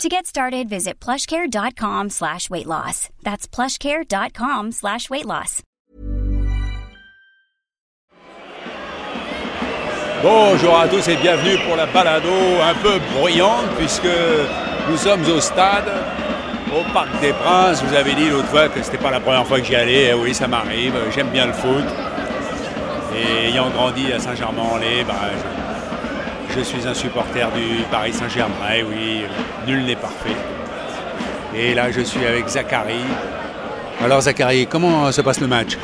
To get started, visit plushcare.com slash weight loss. That's plushcare.com slash weight loss. Bonjour à tous et bienvenue pour la balado un peu bruyante puisque nous sommes au stade, au Parc des Princes. Vous avez dit l'autre fois que c'était pas la première fois que j'y allais. Eh oui, ça m'arrive. J'aime bien le foot. Et ayant grandi à Saint-Germain-en-Laye, ben, je, je suis un supporter du Paris Saint-Germain. Et oui, nul n'est parfait. Et là, je suis avec Zachary. Alors Zachary, comment se passe le match?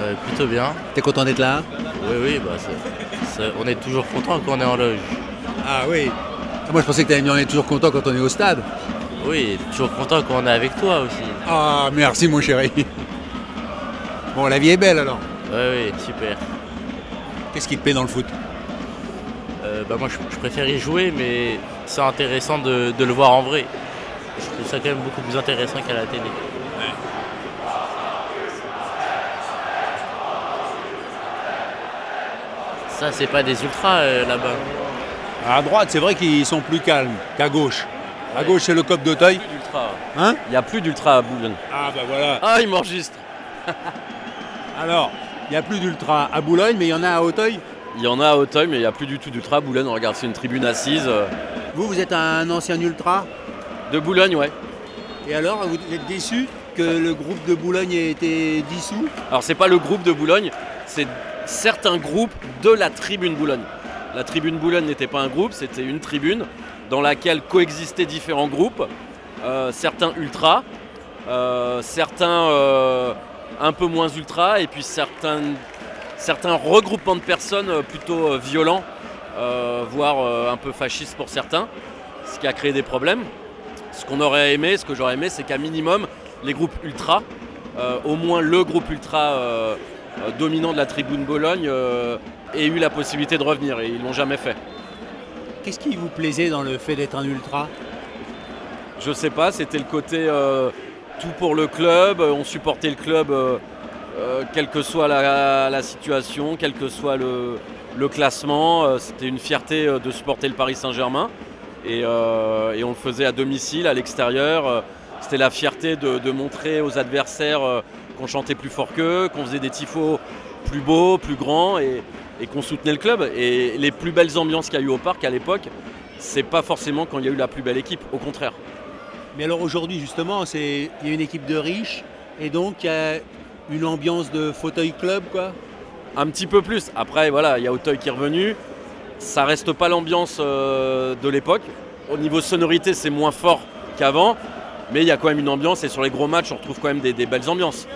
Euh, plutôt bien. T'es content d'être là? Oui, oui, bah, on est toujours content quand on est en loge. Ah oui. Moi je pensais que dire on est toujours content quand on est au stade. Oui, toujours content quand on est avec toi aussi. Ah merci mon chéri. Bon la vie est belle alors. Oui, oui, super. Qu'est-ce qui te plaît dans le foot? Euh, bah, moi, je, je préfère y jouer, mais c'est intéressant de, de le voir en vrai. Je trouve ça quand même beaucoup plus intéressant qu'à la télé. Ça, c'est pas des ultras euh, là-bas. À droite c'est vrai qu'ils sont plus calmes qu'à gauche. À gauche c'est le cop d'Auteuil. Hein Il n'y a plus d'ultras à Boulogne. Ah bah voilà. Ah, il m'enregistre. Alors, il n'y a plus d'ultra à Boulogne mais il y en a à Auteuil. Il y en a à Auteuil, mais il n'y a plus du tout d'ultra à Boulogne. Regarde, c'est une tribune assise. Vous vous êtes un ancien ultra De Boulogne, ouais. et alors vous êtes déçu que le groupe de Boulogne ait été dissous Alors c'est pas le groupe de Boulogne, c'est certains groupes de la tribune Boulogne. La tribune Boulogne n'était pas un groupe, c'était une tribune dans laquelle coexistaient différents groupes, euh, certains ultras, euh, certains euh, un peu moins ultras, et puis certains, certains regroupements de personnes euh, plutôt euh, violents, euh, voire un peu fascistes pour certains, ce qui a créé des problèmes. Ce qu'on aurait aimé, ce que j'aurais aimé, c'est qu'à minimum, les groupes ultras, euh, au moins le groupe ultra dominant de la tribune Bologne, ait eu la possibilité de revenir et ils l'ont jamais fait. Qu'est-ce qui vous plaisait dans le fait d'être un ultra? Je sais pas, c'était le côté euh, tout pour le club, on supportait le club euh, euh, quelle que soit la, situation, quel que soit le, classement, euh, c'était une fierté euh, de supporter le Paris Saint-Germain et, on le faisait à domicile, à l'extérieur. C'était la fierté de, montrer aux adversaires qu'on chantait plus fort qu'eux, qu'on faisait des tifos plus beaux, plus grands et, qu'on soutenait le club. Et les plus belles ambiances qu'il y a eu au parc à l'époque, c'est pas forcément quand il y a eu la plus belle équipe, au contraire. Mais alors aujourd'hui justement, il y a une équipe de riches et donc une ambiance de fauteuil club quoi. Un petit peu plus. Après, voilà, il y a Auteuil qui est revenu. Ça reste pas l'ambiance euh, de l'époque. Au niveau sonorité, c'est moins fort qu'avant. Mais il y a quand même une ambiance et sur les gros matchs, on retrouve quand même des, des belles ambiances.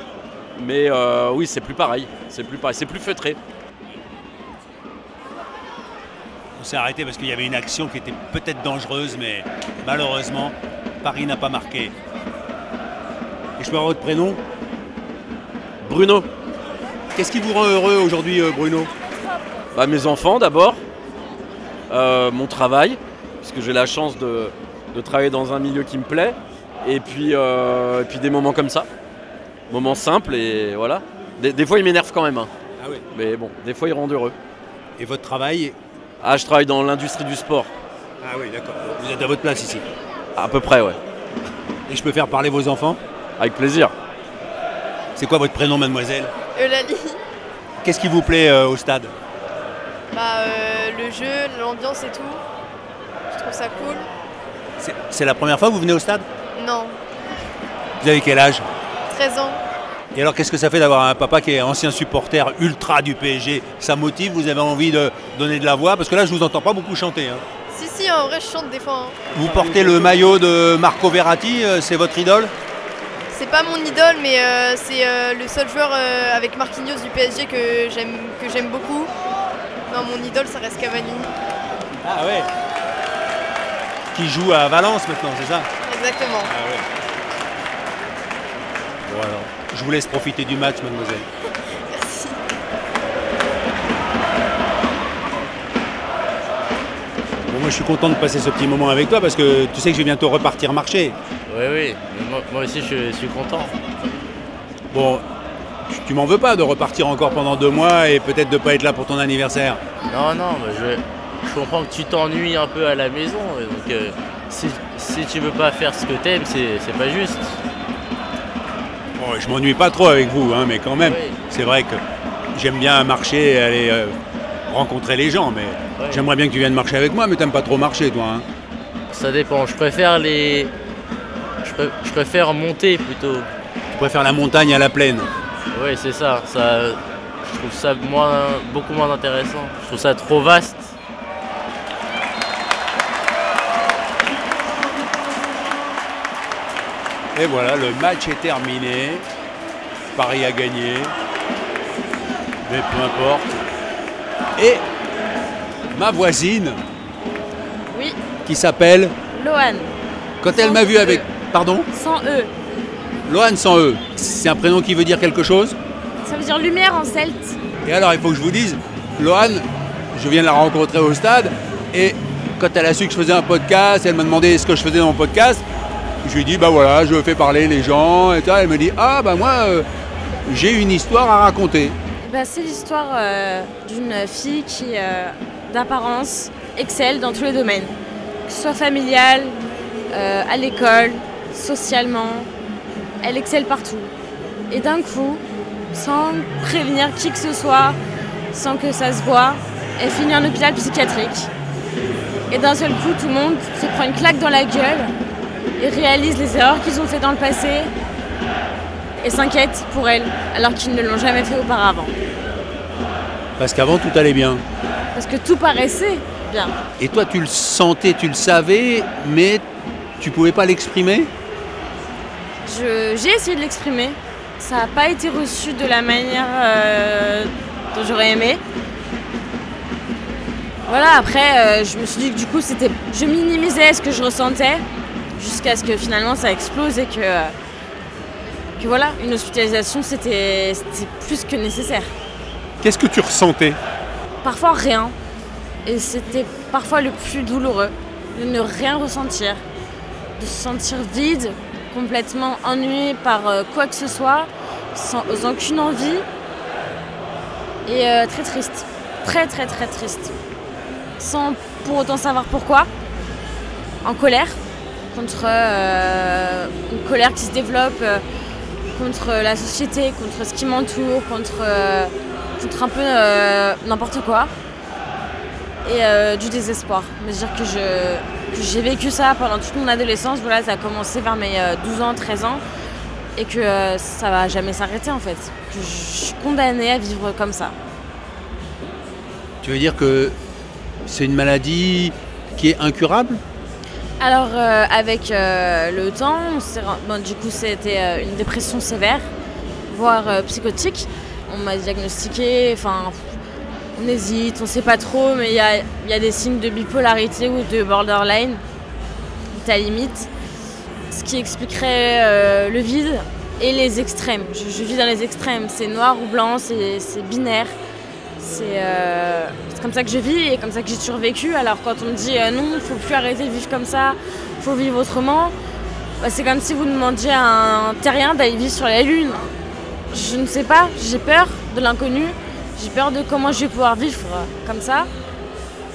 Mais euh, oui, c'est plus pareil. C'est plus pareil. C'est plus feutré. On s'est arrêté parce qu'il y avait une action qui était peut-être dangereuse, mais malheureusement, Paris n'a pas marqué. Et je peux avoir votre prénom Bruno, Qu'est-ce qui vous rend heureux aujourd'hui, euh, Bruno? Bah, mes enfants d'abord. Euh, mon travail, puisque j'ai la chance de, de travailler dans un milieu qui me plaît. Et puis, euh, et puis des moments comme ça. Moments simples et voilà. Des, des fois, ils m'énervent quand même. hein. Ah oui. Mais bon, des fois, ils rendent heureux. Et votre travail? Ah, je travaille dans l'industrie du sport. Ah oui, d'accord. Vous êtes à votre place ici. À peu près, ouais. Et je peux faire parler vos enfants? Avec plaisir. C'est quoi votre prénom, mademoiselle Eulalie, Qu'est-ce qui vous plaît euh, au stade bah, euh, le jeu, l'ambiance et tout, je trouve ça cool. C'est- la première fois que vous venez au stade Non, Vous avez quel âge 13 ans. Et alors, qu'est-ce que ça fait d'avoir un papa qui est ancien supporter ultra du PSG Ça motive Vous avez envie de donner de la voix Parce que là, je vous entends pas beaucoup chanter. hein. Si, si, en vrai, je chante des fois. hein. Vous portez le maillot de Marco Verratti, euh, c'est votre idole C'est pas mon idole, mais euh, c'est euh, le seul joueur euh, avec Marquinhos du PSG que j'aime que j'aime beaucoup. Non, mon idole, ça reste Cavani. Ah ouais Qui joue à Valence maintenant, c'est ça Exactement. Ah ouais. Bon alors. Je vous laisse profiter du match, mademoiselle. Bon, moi, je suis content de passer ce petit moment avec toi parce que tu sais que je vais bientôt repartir marcher. Oui, oui, mais moi, moi aussi je, suis content. Bon, tu- tu m'en veux pas de repartir encore pendant deux mois et peut-être de pas être là pour ton anniversaire. Non, non, mais je, je comprends que tu t'ennuies un peu à la maison. Donc euh, si, si tu veux pas faire ce que t'aimes, c'est c'est pas juste. Bon, je m'ennuie pas trop avec vous, hein, mais quand même, Oui. c'est vrai que j'aime bien marcher et aller euh, rencontrer les gens, mais. J'aimerais bien que tu viennes marcher avec moi, mais t'aimes pas trop marcher, toi. hein. Ça dépend. Je préfère les. Je, je préfère monter plutôt. Tu préfères la montagne à la plaine. Oui, c'est ça. ça. Je trouve ça moins, beaucoup moins intéressant. Je trouve ça trop vaste. Et voilà, le match est terminé. Paris a gagné. Mais peu importe. Et ma voisine, Oui, qui s'appelle, Lohan, quand elle m'a vu avec... Pardon sans E. Lohan sans E. C'est un prénom qui veut dire quelque chose Ça veut dire lumière en celte. Et alors, il faut que je vous dise, Lohan, je viens de la rencontrer au stade, et quand elle a su que je faisais un podcast, elle m'a demandé ce que je faisais dans mon podcast. Je lui ai dit, bah voilà, je fais parler les gens, et tout. Elle me dit, ah bah moi, euh, j'ai une histoire à raconter. Bah, c'est l'histoire euh, d'une fille qui, euh, d'apparence, excelle dans tous les domaines. Que ce soit familial, euh, à l'école, socialement. Elle excelle partout. Et d'un coup, sans prévenir qui que ce soit, sans que ça se voit, elle finit en hôpital psychiatrique. Et d'un seul coup, tout le monde se prend une claque dans la gueule et réalise les erreurs qu'ils ont fait dans le passé et s'inquiète pour elle, alors qu'ils ne l'ont jamais fait auparavant. Parce qu'avant, tout allait bien. Parce que tout paraissait bien. Et toi, tu le sentais, tu le savais, mais tu pouvais pas l'exprimer? J'ai essayé de l'exprimer. Ça n'a pas été reçu de la manière euh, dont j'aurais aimé. Voilà, après, euh, je me suis dit que du coup, c'était, je minimisais ce que je ressentais jusqu'à ce que finalement ça explose et que, euh, que voilà, une hospitalisation, c'était plus que nécessaire. Qu'est-ce que tu ressentais? Parfois rien. Et c'était parfois le plus douloureux de ne rien ressentir, de se sentir vide, complètement ennuyé par euh, quoi que ce soit, sans aucune envie. Et euh, très triste. Très très très triste. Sans pour autant savoir pourquoi. En colère. Contre euh, une colère qui se développe contre la société, contre ce qui m'entoure, contre, euh, contre un peu euh, n'importe quoi. Et euh, du désespoir. Me dire que je que j'ai vécu ça pendant toute mon adolescence. Voilà, ça a commencé vers mes euh, 12 ans, 13 ans. Et que euh, ça va jamais s'arrêter en fait. Que je suis condamnée à vivre comme ça. Tu veux dire que c'est une maladie qui est incurable? Alors euh, avec euh, le temps, du coup c'était euh, une dépression sévère, voire psychotique. On m'a diagnostiqué, enfin on hésite, on sait pas trop, mais il y a, des signes de bipolarité ou de borderline, à limite, ce qui expliquerait le vide et les extrêmes. Je, je vis dans les extrêmes, c'est noir ou blanc, c'est binaire. C'est c'est comme ça que je vis et comme ça que j'ai toujours. Alors quand on me dit euh, non, il faut plus arrêter de vivre comme ça, faut vivre autrement, bah, c'est comme si vous demandiez à un terrien d'aller vivre sur la lune. Je ne sais pas, j'ai peur de l'inconnu, j'ai peur de comment je vais pouvoir vivre euh, comme ça.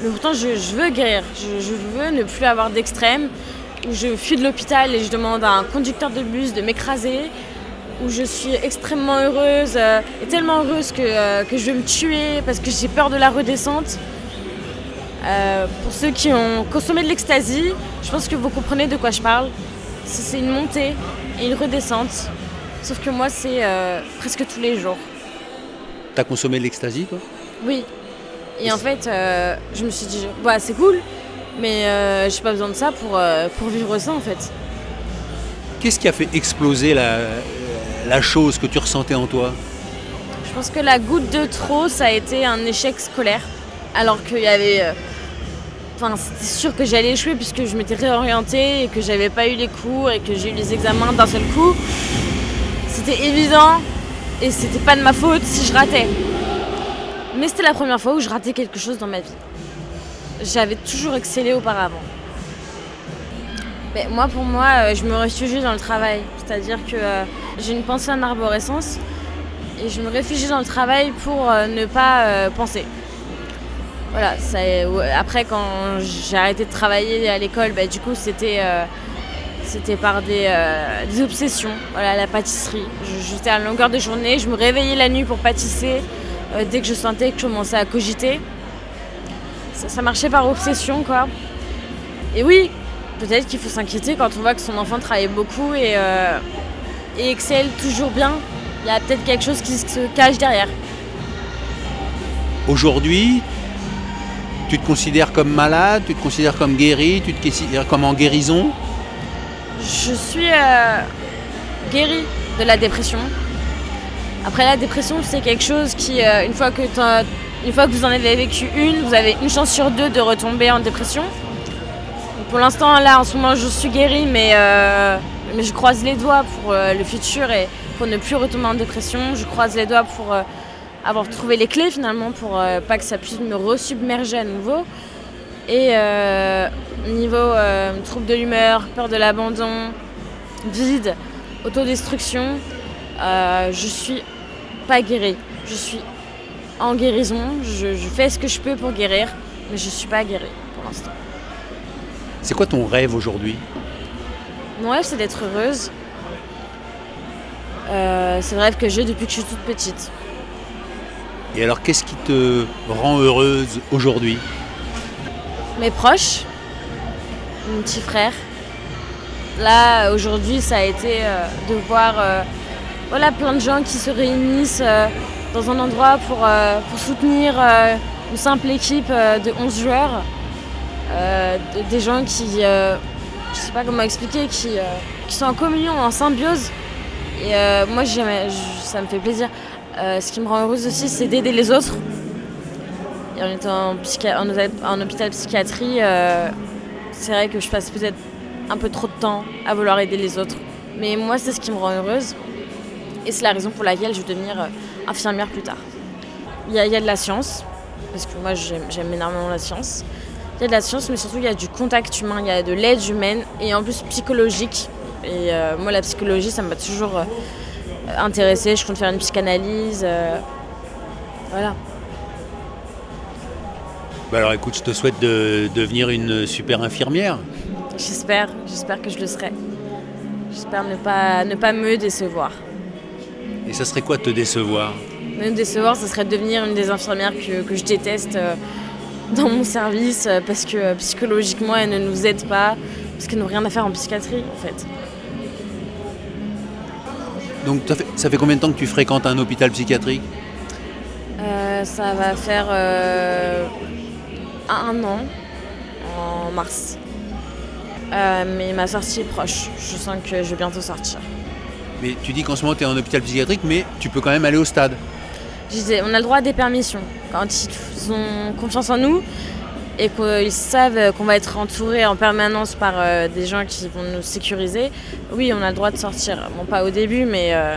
Mais pourtant je, je veux guérir, je, je veux ne plus avoir d'extrême, où je fuis de l'hôpital et je demande à un conducteur de bus de m'écraser, où je suis extrêmement heureuse, euh, et tellement heureuse que, euh, que je vais me tuer parce que j'ai peur de la redescente. Euh, pour ceux qui ont consommé de l'ecstasy, je pense que vous comprenez de quoi je parle. C'est une montée et une redescente. Sauf que moi, c'est presque tous les jours. T'as consommé de l'ecstasy, toi? Oui. Et en fait, je me suis dit, bah, c'est cool, mais j'ai pas besoin de ça pour, pour vivre ça en fait. Qu'est-ce qui a fait exploser la, la chose que tu ressentais en toi Je pense que la goutte de trop, ça a été un échec scolaire. Alors qu'il y avait. euh, Enfin, c'était sûr que j'allais échouer puisque je m'étais réorientée et que j'avais pas eu les cours et que j'ai eu les examens d'un seul coup. C'était c'était évident et c'était pas de ma faute si je ratais. Mais c'était la première fois où je ratais quelque chose dans ma vie. J'avais toujours excellé auparavant. Moi, pour moi, euh, je me réfugie dans le travail. C'est-à-dire que euh, j'ai une pensée en arborescence et je me réfugie dans le travail pour euh, ne pas penser. Voilà, après quand j'ai arrêté de travailler à l'école, bah, du coup c'était c'était par des, des, obsessions. Voilà, la pâtisserie. J'étais à longueur de journée, je me réveillais la nuit pour pâtisser. dès que je sentais que je commençais à cogiter, ça, marchait par obsession quoi. Et oui, peut-être qu'il faut s'inquiéter quand on voit que son enfant travaille beaucoup et, euh, excelle toujours bien. Il y a peut-être quelque chose qui se cache derrière. Aujourd'hui, tu te considères comme malade, tu te considères comme guéri, tu te considères comme en guérison? Je suis euh, guérie de la dépression. Après la dépression, c'est quelque chose qui, euh, une fois que une fois que vous en avez vécu une, vous avez une chance sur deux de retomber en dépression. Pour l'instant, là, en ce moment, je suis guérie, mais, euh, je croise les doigts pour euh, le futur et pour ne plus retomber en dépression. Je croise les doigts pour euh, avoir trouvé les clés, finalement, pour pas que ça puisse me resubmerger à nouveau. Et niveau trouble de l'humeur, peur de l'abandon, vide, autodestruction, je suis pas guérie. Je suis en guérison. Je, fais ce que je peux pour guérir, mais je suis pas guérie pour l'instant. C'est quoi ton rêve aujourd'hui? Mon rêve, c'est d'être heureuse. Euh, c'est le rêve que j'ai depuis que je suis toute petite. Et alors, qu'est-ce qui te rend heureuse aujourd'hui? Mes proches, mon petit frère. Là, aujourd'hui, ça a été euh, de voir euh, voilà, plein de gens qui se réunissent dans un endroit pour, pour soutenir une simple équipe de 11 joueurs. Des gens qui, je sais pas comment expliquer, qui, qui sont en communion, en symbiose. Et moi, ça me fait plaisir. ce qui me rend heureuse aussi, c'est d'aider les autres. Et en étant en, hôpital psychiatrie, c'est vrai que je passe peut-être un peu trop de temps à vouloir aider les autres. Mais moi, c'est ce qui me rend heureuse. Et c'est la raison pour laquelle je veux devenir infirmière plus tard. Il y, a, de la science, parce que moi j'aime énormément la science. Il y a de la science, mais surtout il y a du contact humain, il y a de l'aide humaine et en plus psychologique. Et euh, moi la psychologie ça m'a toujours euh, intéressée. Je compte faire une psychanalyse. Euh, voilà. Bah alors écoute, je te souhaite de devenir une super infirmière. J'espère, j'espère que je le serai. J'espère ne pas, ne pas me décevoir. Et ça serait quoi te décevoir? Me décevoir, ça serait devenir une des infirmières que, je déteste euh, dans mon service euh, parce que euh, psychologiquement elles ne nous aident pas, parce qu'elles n'ont rien à faire en psychiatrie en fait. Donc ça fait, combien de temps que tu fréquentes un hôpital psychiatrique? Ça va faire un an en mars. mais ma sortie est proche. Je sens que je vais bientôt sortir. Mais tu dis qu'en ce moment tu es en hôpital psychiatrique, mais tu peux quand même aller au stade. Je disais, on a le droit à des permissions. Quand ils ont confiance en nous et qu'ils savent qu'on va être entouré en permanence par euh, des gens qui vont nous sécuriser, oui, on a le droit de sortir. Bon, pas au début, mais, euh,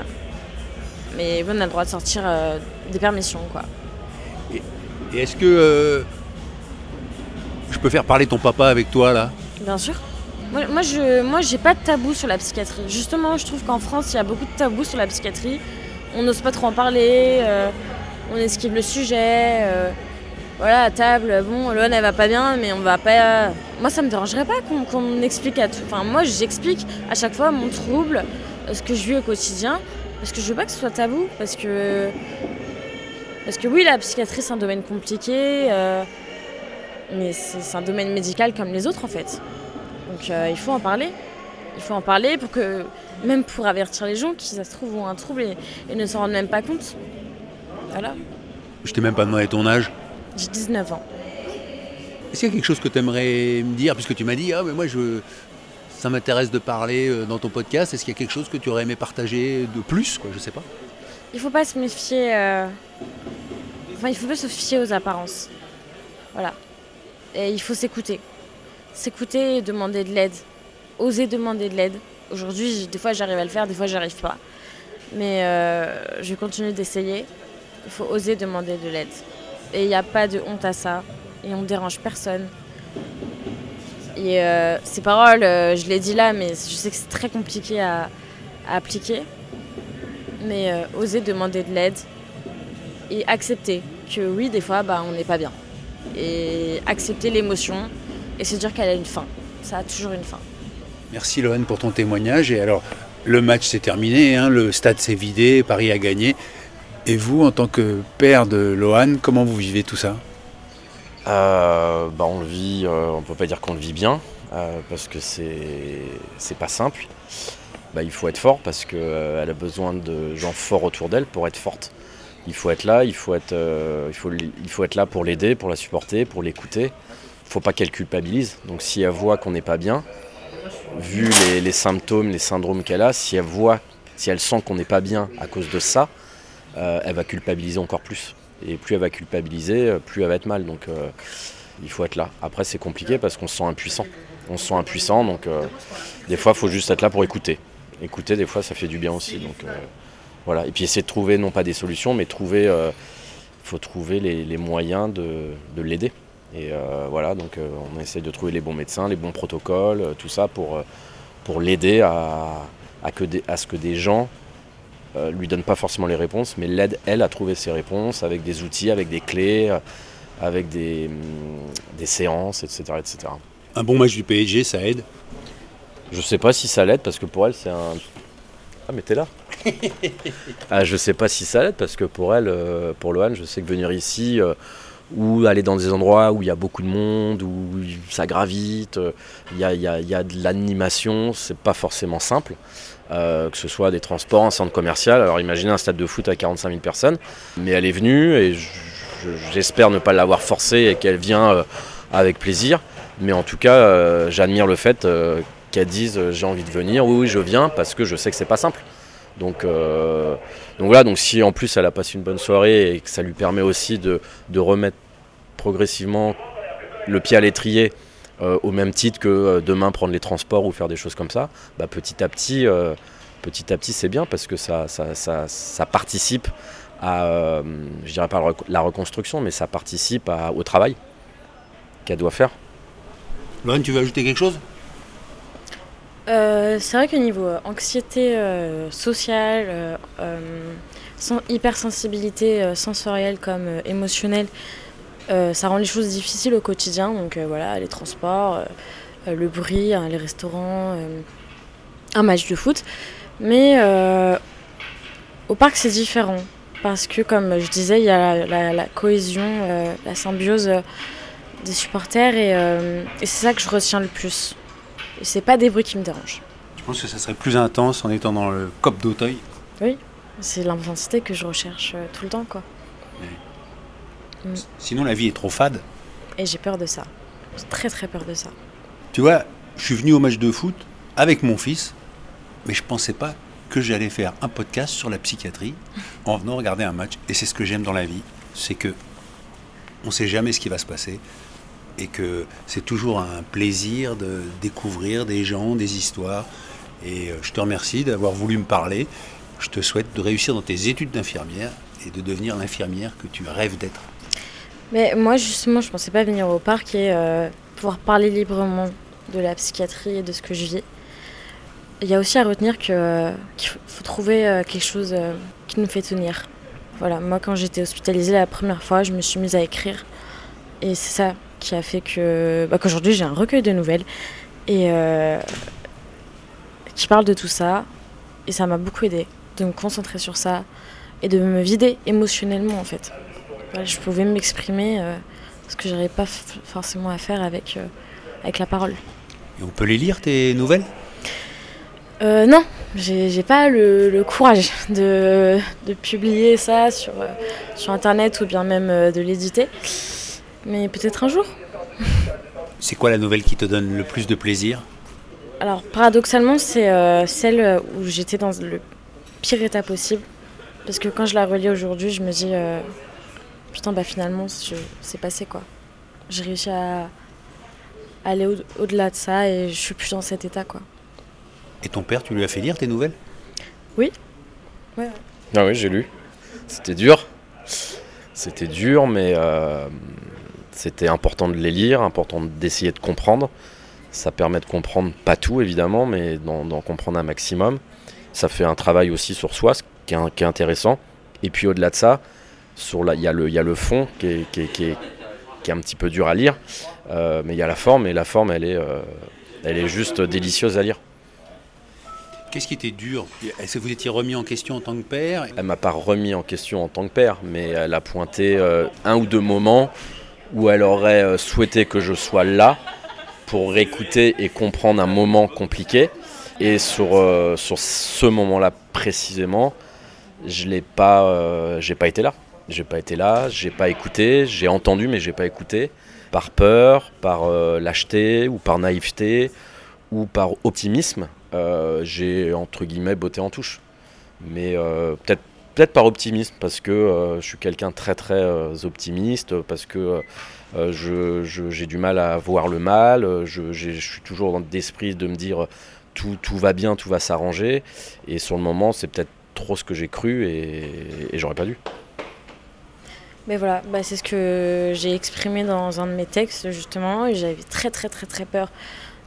mais on a le droit de sortir euh, des permissions. Quoi. Et, est-ce que je peux faire parler ton papa avec toi là? Bien sûr. Moi, je moi, j'ai pas de tabou sur la psychiatrie. Justement, je trouve qu'en France, il y a beaucoup de tabous sur la psychiatrie. On n'ose pas trop en parler, euh, on esquive le sujet. Euh, voilà, à table, bon, Loane, elle va pas bien, mais on va pas. Moi, ça me dérangerait pas qu'on explique à tout. Enfin, moi, j'explique à chaque fois mon trouble, euh, ce que je vis au quotidien, parce que je veux pas que ce soit tabou, parce que. Parce que oui, la psychiatrie, c'est un domaine compliqué, mais c'est un domaine médical comme les autres, en fait. Donc euh, il faut en parler. Il faut en parler pour que, même pour avertir les gens qui, ça se trouve, ont un trouble et, ne s'en rendent même pas compte. Voilà. Je t'ai même pas demandé ton âge. J'ai 19 ans. Est-ce qu'il y a quelque chose que tu aimerais me dire? Puisque tu m'as dit, ah, mais moi, je, ça m'intéresse de parler euh, dans ton podcast. Est-ce qu'il y a quelque chose que tu aurais aimé partager de plus quoi? Je sais pas. Il faut pas se méfier. Euh, enfin, il faut pas se fier aux apparences. Voilà. Et il faut s'écouter s'écouter et demander de l'aide. Oser demander de l'aide. Aujourd'hui, des fois j'arrive à le faire, des fois j'arrive pas. Mais euh, je continue d'essayer. Il faut oser demander de l'aide. Et il n'y a pas de honte à ça. Et on ne dérange personne. Et euh, ces paroles, euh, je l'ai dit là, mais je sais que c'est très compliqué à, à appliquer. Mais euh, oser demander de l'aide et accepter que oui, des fois, bah, on n'est pas bien. Et accepter l'émotion et se dire qu'elle a une fin. Ça a toujours une fin. Merci Lohan pour ton témoignage. Et alors, le match s'est terminé, hein, le stade s'est vidé, Paris a gagné. Et vous, en tant que père de Lohan, comment vous vivez tout ça? Euh, bah, on le vit, euh, on peut pas dire qu'on le vit bien, euh, parce que c'est pas simple. Bah, il faut être fort parce qu'elle a besoin de gens forts autour d'elle pour être forte. Il faut être là, il faut être, il faut, il faut être là pour l'aider, pour la supporter, pour l'écouter. Il faut pas qu'elle culpabilise. Donc si elle voit qu'on n'est pas bien, vu les, les symptômes, les syndromes qu'elle a, si elle voit, si elle sent qu'on n'est pas bien à cause de ça, euh, elle va culpabiliser encore plus. Et plus elle va culpabiliser, euh, plus elle va être mal. Donc euh, il faut être là. Après c'est compliqué parce qu'on se sent impuissant. On se sent impuissant, donc des fois il faut juste être là pour écouter. Écouter, des fois ça fait du bien aussi. Donc voilà. Et puis essayer de trouver non pas des solutions, mais trouver, euh, faut trouver les, moyens de, de l'aider. Et voilà, donc on essaie de trouver les bons médecins, les bons protocoles, tout ça pour, pour l'aider à, à ce que des gens euh, lui donnent pas forcément les réponses, mais l'aide elle à trouver ses réponses avec des outils, avec des clés, euh, avec des, des séances, etc., etc. Un bon match du PSG, ça aide? Je sais pas si ça l'aide parce que pour elle c'est un. Ah mais t'es là ah, Je sais pas si ça l'aide parce que pour elle, euh, pour Lohan, je sais que venir ici euh, ou aller dans des endroits où il y a beaucoup de monde, où ça gravite, euh, il y, a, de l'animation, c'est pas forcément simple. Euh, que ce soit des transports, un centre commercial. Alors imaginez un stade de foot à 45 000 personnes. Mais elle est venue et je- je- j'espère ne pas l'avoir forcée et qu'elle vient euh, avec plaisir. Mais en tout cas, j'admire le fait qu'elle dise j'ai envie de venir, oui, oui, je viens parce que je sais que c'est pas simple. Donc, donc voilà, donc si en plus elle a passé une bonne soirée et que ça lui permet aussi de, de remettre progressivement le pied à l'étrier euh, au même titre que euh, demain prendre les transports ou faire des choses comme ça, bah, petit à petit, euh, petit à petit c'est bien parce que ça, ça, ça, ça participe à, euh, je dirais pas la rec- la reconstruction, mais ça participe à- au travail qu'elle doit faire. Lohan, tu veux ajouter quelque chose? Euh, c'est vrai que niveau euh, anxiété euh, sociale, euh, euh, sen- hypersensibilité euh, sensorielle comme euh, émotionnelle, ça rend les choses difficiles au quotidien. Donc euh, voilà, les transports, euh, euh, le bruit, hein, les restaurants, euh, un match de foot. Mais euh, au parc, c'est différent. Parce que, comme je disais, il y a la, la- la cohésion, euh, la symbiose euh, des supporters. Et, euh, et c'est ça que je retiens le plus. Et c'est pas des bruits qui me dérangent. Je pense que ça serait plus intense en étant dans le COP d'Auteuil. C'est l'intensité que je recherche euh, tout le temps, quoi. Sinon, la vie est trop fade. Et j'ai peur de ça. J'ai très très peur de ça. Tu vois, je suis venu au match de foot avec mon fils, mais je pensais pas que j'allais faire un podcast sur la psychiatrie en venant regarder un match. Et c'est ce que j'aime dans la vie, c'est que on sait jamais ce qui va se passer et que c'est toujours un plaisir de découvrir des gens, des histoires. Et euh, je te remercie d'avoir voulu me parler. Je te souhaite de réussir dans tes études d'infirmière et de devenir l'infirmière que tu rêves d'être. Mais moi, justement, je pensais pas venir au parc et euh, pouvoir parler librement de la psychiatrie et de ce que je vis. Il y a aussi à retenir qu'il faut, trouver euh, quelque chose euh, qui nous fait tenir. Voilà, moi, quand j'étais hospitalisée la première fois, je me suis mise à écrire. Et c'est ça qui a fait que, bah, qu'aujourd'hui, j'ai un recueil de nouvelles et qui parle de tout ça. Et ça m'a beaucoup aidé de me concentrer sur ça et de me vider émotionnellement, en fait. Voilà, je pouvais m'exprimer, euh, ce que j'arrivais pas forcément à faire avec, euh, avec la parole. Et on peut les lire, tes nouvelles? Euh, non, j'ai pas le, le courage de, de publier ça sur, euh, sur internet ou bien même euh, de l'éditer. Mais peut-être un jour. C'est quoi la nouvelle qui te donne le plus de plaisir? Alors paradoxalement, c'est euh, celle où j'étais dans le pire état possible. Parce que quand je la relis aujourd'hui, je me dis euh, putain, bah finalement, c'est passé quoi. J'ai réussi à aller au- au-delà de ça et je suis plus dans cet état quoi. Et ton père, tu lui as fait lire tes nouvelles? Ouais. Ah oui, j'ai lu. C'était dur. C'était dur, mais euh, c'était important de les lire, important d'essayer de comprendre. Ça permet de comprendre pas tout évidemment, mais d'en comprendre un maximum. Ça fait un travail aussi sur soi, ce qui est, qui est intéressant. Et puis au-delà de ça, il y, a le, y a le fond qui est, qui, est, qui, est, qui est, un petit peu dur à lire, euh, mais il y a la forme, et la forme, elle est, euh, elle est juste délicieuse à lire. Qu'est-ce qui était dur? Est-ce que vous étiez remis en question en tant que père? Elle m'a pas remis en question en tant que père, mais elle a pointé euh, un ou deux moments où elle aurait souhaité que je sois là pour écouter et comprendre un moment compliqué. Et sur, euh, sur ce moment-là précisément, je n'ai pas, j'ai pas été là. J'ai pas été là, j'ai pas écouté, j'ai entendu mais j'ai pas écouté. Par peur, par lâcheté ou par naïveté ou par optimisme, euh, j'ai entre guillemets botté en touche. Mais euh, peut-être peut-être par optimisme parce que euh, je suis quelqu'un très très optimiste parce que j'ai du mal à voir le mal. Je, suis toujours dans l'esprit de me dire tout, tout va bien, tout va s'arranger. Et sur le moment, c'est peut-être trop ce que j'ai cru et j'aurais pas dû. Mais voilà, bah c'est ce que j'ai exprimé dans un de mes textes justement j'avais très très très très peur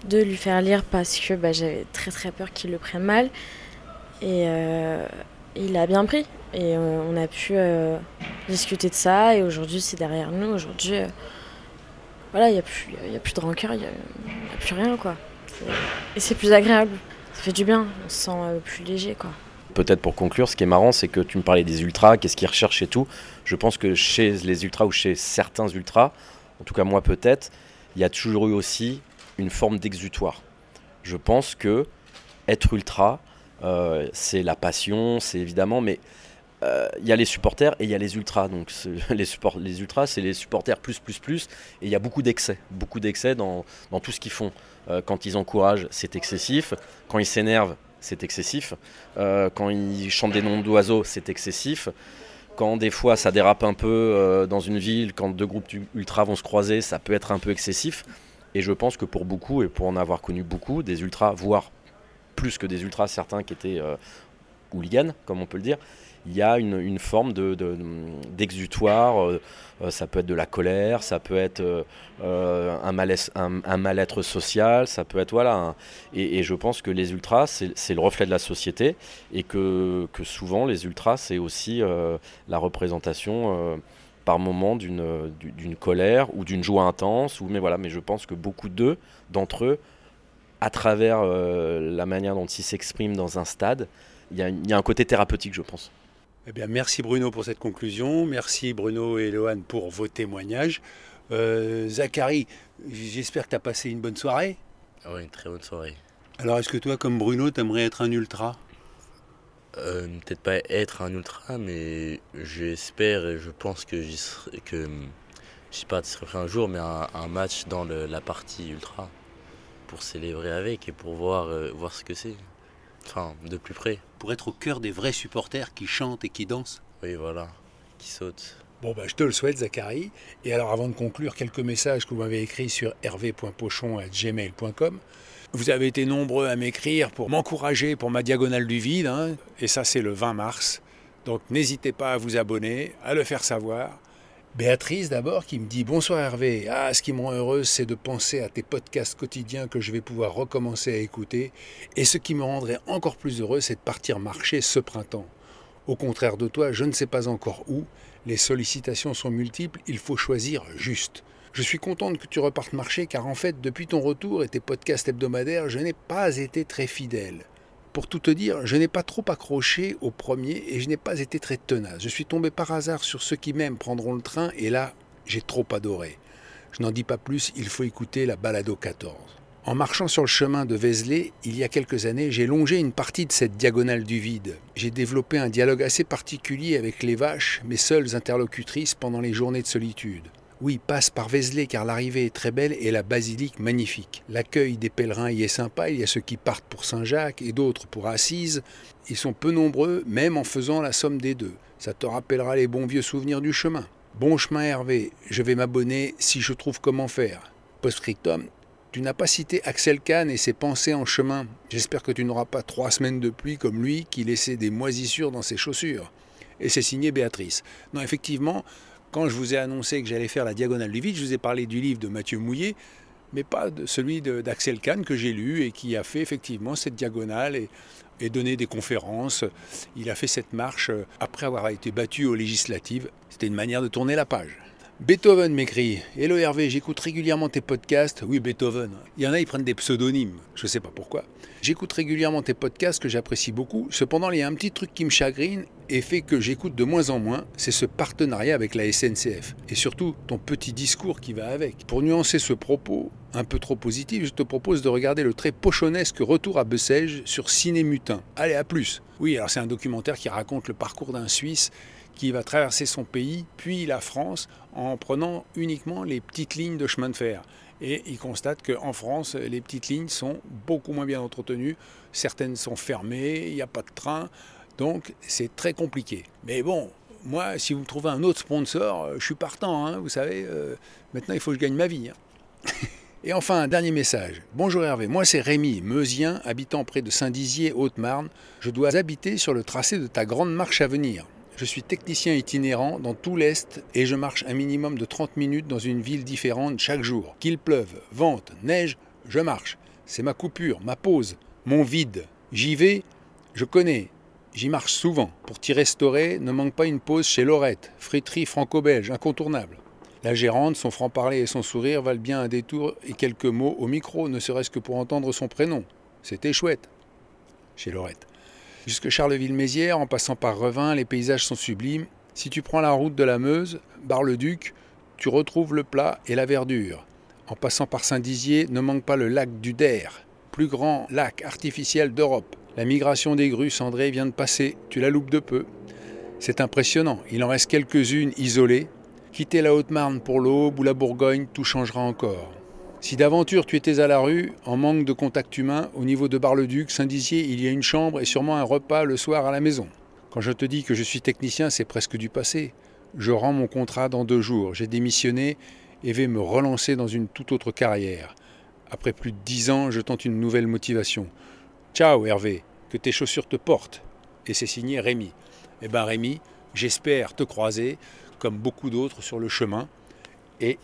de lui faire lire parce que bah, j'avais très très peur qu'il le prenne mal. Et euh, il a bien pris. Et euh, on a pu euh, discuter de ça. Et aujourd'hui, c'est derrière nous. Aujourd'hui, voilà, il n'y a, plus, a plus de rancœur, il n'y a, plus rien. quoi. Et c'est plus agréable. Ça fait du bien. On se sent plus léger. quoi. Peut-être pour conclure, ce qui est marrant, c'est que tu me parlais des ultras, qu'est-ce qu'ils recherchent et tout. Je pense que chez les ultras ou chez certains ultras, en tout cas moi peut-être, il y a toujours eu aussi une forme d'exutoire. Je pense que être ultra, euh, c'est la passion, c'est évidemment, mais euh, il y a les supporters et il y a les ultras. Donc les, les ultras, c'est les supporters plus, plus, plus. Et il y a beaucoup d'excès, beaucoup d'excès dans, dans, tout ce qu'ils font. Euh, quand ils encouragent, c'est excessif. Quand ils s'énervent, c'est excessif. quand ils chantent des noms d'oiseaux, c'est excessif. Quand des fois ça dérape un peu dans une ville, quand deux groupes ultras vont se croiser, ça peut être un peu excessif. Et je pense que pour beaucoup, et pour en avoir connu beaucoup, des ultras, voire plus que des ultras, certains qui étaient euh, hooligans, comme on peut le dire, il y a une, forme d'exutoire. De, euh, ça peut être de la colère, ça peut être euh, un mal-être un, mal social, ça peut être. Voilà. et, je pense que les ultras, c'est le reflet de la société et que, que souvent, les ultras, c'est aussi la représentation par moment d'une colère ou d'une joie intense. Ou, mais voilà, mais je pense que beaucoup d'eux, d'entre eux, à travers euh, la manière dont ils s'expriment dans un stade, il y, a un côté thérapeutique, je pense. Eh bien, merci Bruno pour cette conclusion. Merci Bruno et Lohan pour vos témoignages. Euh, Zachary, j'espère que tu as passé une bonne soirée. Ah oui, une très bonne soirée. Alors, est-ce que toi, comme Bruno, tu aimerais être un ultra? Euh, peut-être pas être un ultra, mais j'espère et je pense que j'y serai, que je sais pas, serait un jour, mais un, match dans la partie ultra pour célébrer avec et pour voir, euh, voir ce que c'est. Enfin, de plus près. Pour être au cœur des vrais supporters qui chantent et qui dansent. Oui, voilà, qui sautent. Bon, bah, je te le souhaite, Zachary. Et alors, avant de conclure, quelques messages que vous m'avez écrits sur hervé.pochon.gmail.com. Vous avez été nombreux à m'écrire pour m'encourager pour ma diagonale du vide, hein, et ça c'est le 20 mars. Donc n'hésitez pas à vous abonner, à le faire savoir. Béatrice d'abord qui me dit Bonsoir Hervé, ah ce qui me rend heureuse c'est de penser à tes podcasts quotidiens que je vais pouvoir recommencer à écouter, et ce qui me rendrait encore plus heureux c'est de partir marcher ce printemps. Au contraire de toi, je ne sais pas encore où, les sollicitations sont multiples, il faut choisir juste. Je suis contente que tu repartes marcher car en fait, depuis ton retour et tes podcasts hebdomadaires, je n'ai pas été très fidèle. Pour tout te dire, je n'ai pas trop accroché au premier et je n'ai pas été très tenace. Je suis tombé par hasard sur ceux qui m'aiment prendront le train et là, j'ai trop adoré. Je n'en dis pas plus, il faut écouter la balado 14. En marchant sur le chemin de Vézelay, il y a quelques années, j'ai longé une partie de cette diagonale du vide. J'ai développé un dialogue assez particulier avec les vaches, mes seules interlocutrices pendant les journées de solitude. Oui, passe par Vézelay car l'arrivée est très belle et la basilique magnifique. L'accueil des pèlerins y est sympa, il y a ceux qui partent pour Saint-Jacques et d'autres pour Assise. Ils sont peu nombreux, même en faisant la somme des deux. Ça te rappellera les bons vieux souvenirs du chemin. Bon chemin Hervé, je vais m'abonner si je trouve comment faire. Postscriptum, Tu n'as pas cité Axel Kahn et ses pensées en chemin. J'espère que tu n'auras pas trois semaines de pluie comme lui qui laissait des moisissures dans ses chaussures. Et c'est signé Béatrice. Non, effectivement, quand je vous ai annoncé que j'allais faire la diagonale du vide, je vous ai parlé du livre de Mathieu Mouillet, mais pas de celui d'Axel Kahn que j'ai lu et qui a fait effectivement cette diagonale et, et donné des conférences. Il a fait cette marche après avoir été battu aux législatives. C'était une manière de tourner la page. Beethoven m'écrit Hello Hervé, j'écoute régulièrement tes podcasts. Oui, Beethoven. Il y en a, ils prennent des pseudonymes. Je ne sais pas pourquoi. J'écoute régulièrement tes podcasts que j'apprécie beaucoup. Cependant, il y a un petit truc qui me chagrine et fait que j'écoute de moins en moins. C'est ce partenariat avec la SNCF. Et surtout, ton petit discours qui va avec. Pour nuancer ce propos un peu trop positif, je te propose de regarder le très pochonnesque Retour à Bessèges sur Ciné Mutin. Allez, à plus. Oui, alors c'est un documentaire qui raconte le parcours d'un Suisse qui va traverser son pays, puis la France, en prenant uniquement les petites lignes de chemin de fer. Et il constate qu'en France, les petites lignes sont beaucoup moins bien entretenues, certaines sont fermées, il n'y a pas de train, donc c'est très compliqué. Mais bon, moi, si vous trouvez un autre sponsor, euh, je suis partant, hein, vous savez, euh, maintenant il faut que je gagne ma vie. Hein. Et enfin, un dernier message. Bonjour Hervé, moi c'est Rémi, meusien, habitant près de Saint-Dizier, Haute-Marne. Je dois habiter sur le tracé de ta grande marche à venir. Je suis technicien itinérant dans tout l'Est et je marche un minimum de 30 minutes dans une ville différente chaque jour. Qu'il pleuve, vente, neige, je marche. C'est ma coupure, ma pause, mon vide. J'y vais, je connais. J'y marche souvent. Pour t'y restaurer, ne manque pas une pause chez Laurette, friterie franco-belge, incontournable. La gérante, son franc-parler et son sourire valent bien un détour et quelques mots au micro, ne serait-ce que pour entendre son prénom. C'était chouette. Chez Laurette. Jusque Charleville-Mézières, en passant par Revin, les paysages sont sublimes. Si tu prends la route de la Meuse, Bar-le-Duc, tu retrouves le plat et la verdure. En passant par Saint-Dizier, ne manque pas le lac du Der, plus grand lac artificiel d'Europe. La migration des grues cendrées vient de passer, tu la loupes de peu. C'est impressionnant, il en reste quelques-unes isolées. Quitter la Haute-Marne pour l'Aube ou la Bourgogne, tout changera encore. Si d'aventure tu étais à la rue, en manque de contact humain, au niveau de Bar-le-Duc, Saint-Dizier, il y a une chambre et sûrement un repas le soir à la maison. Quand je te dis que je suis technicien, c'est presque du passé. Je rends mon contrat dans deux jours. J'ai démissionné et vais me relancer dans une toute autre carrière. Après plus de dix ans, je tente une nouvelle motivation. Ciao Hervé, que tes chaussures te portent. Et c'est signé Rémi. Eh ben Rémi, j'espère te croiser, comme beaucoup d'autres, sur le chemin. Et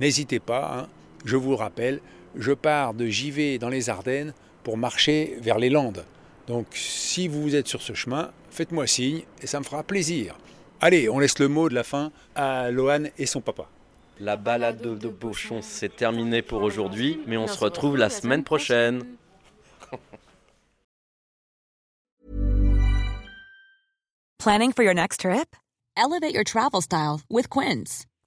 n'hésitez pas, hein, je vous le rappelle, je pars de JV dans les Ardennes pour marcher vers les Landes. Donc si vous êtes sur ce chemin, faites-moi signe et ça me fera plaisir. Allez, on laisse le mot de la fin à Lohan et son papa. La balade de, de Beauchon, c'est terminé pour aujourd'hui, mais on se retrouve la semaine prochaine. Planning for your next trip? Elevate your travel style with Quince.